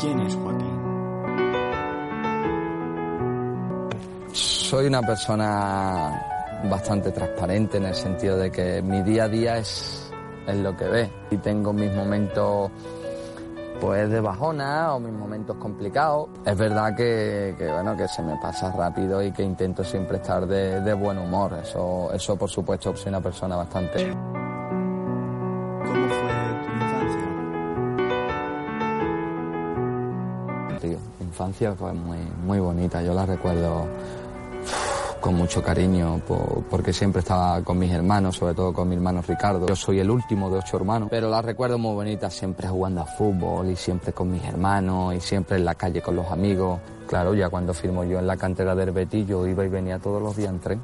¿Quién es Joaquín? Soy una persona bastante transparente en el sentido de que mi día a día es, es lo que ve. Y tengo mis momentos pues de bajona o mis momentos complicados. Es verdad que, bueno que se me pasa rápido y que intento siempre estar de, de buen humor. Eso, eso por supuesto soy una persona bastante. Tío, infancia fue muy, muy bonita. Yo la recuerdo con mucho cariño por- porque siempre estaba con mis hermanos, sobre todo con mi hermano Ricardo. Yo soy el último de ocho hermanos, pero la recuerdo muy bonita, siempre jugando a fútbol y siempre con mis hermanos y siempre en la calle con los amigos. Claro, ya cuando firmo yo en la cantera del Betis, yo iba y venía todos los días en tren.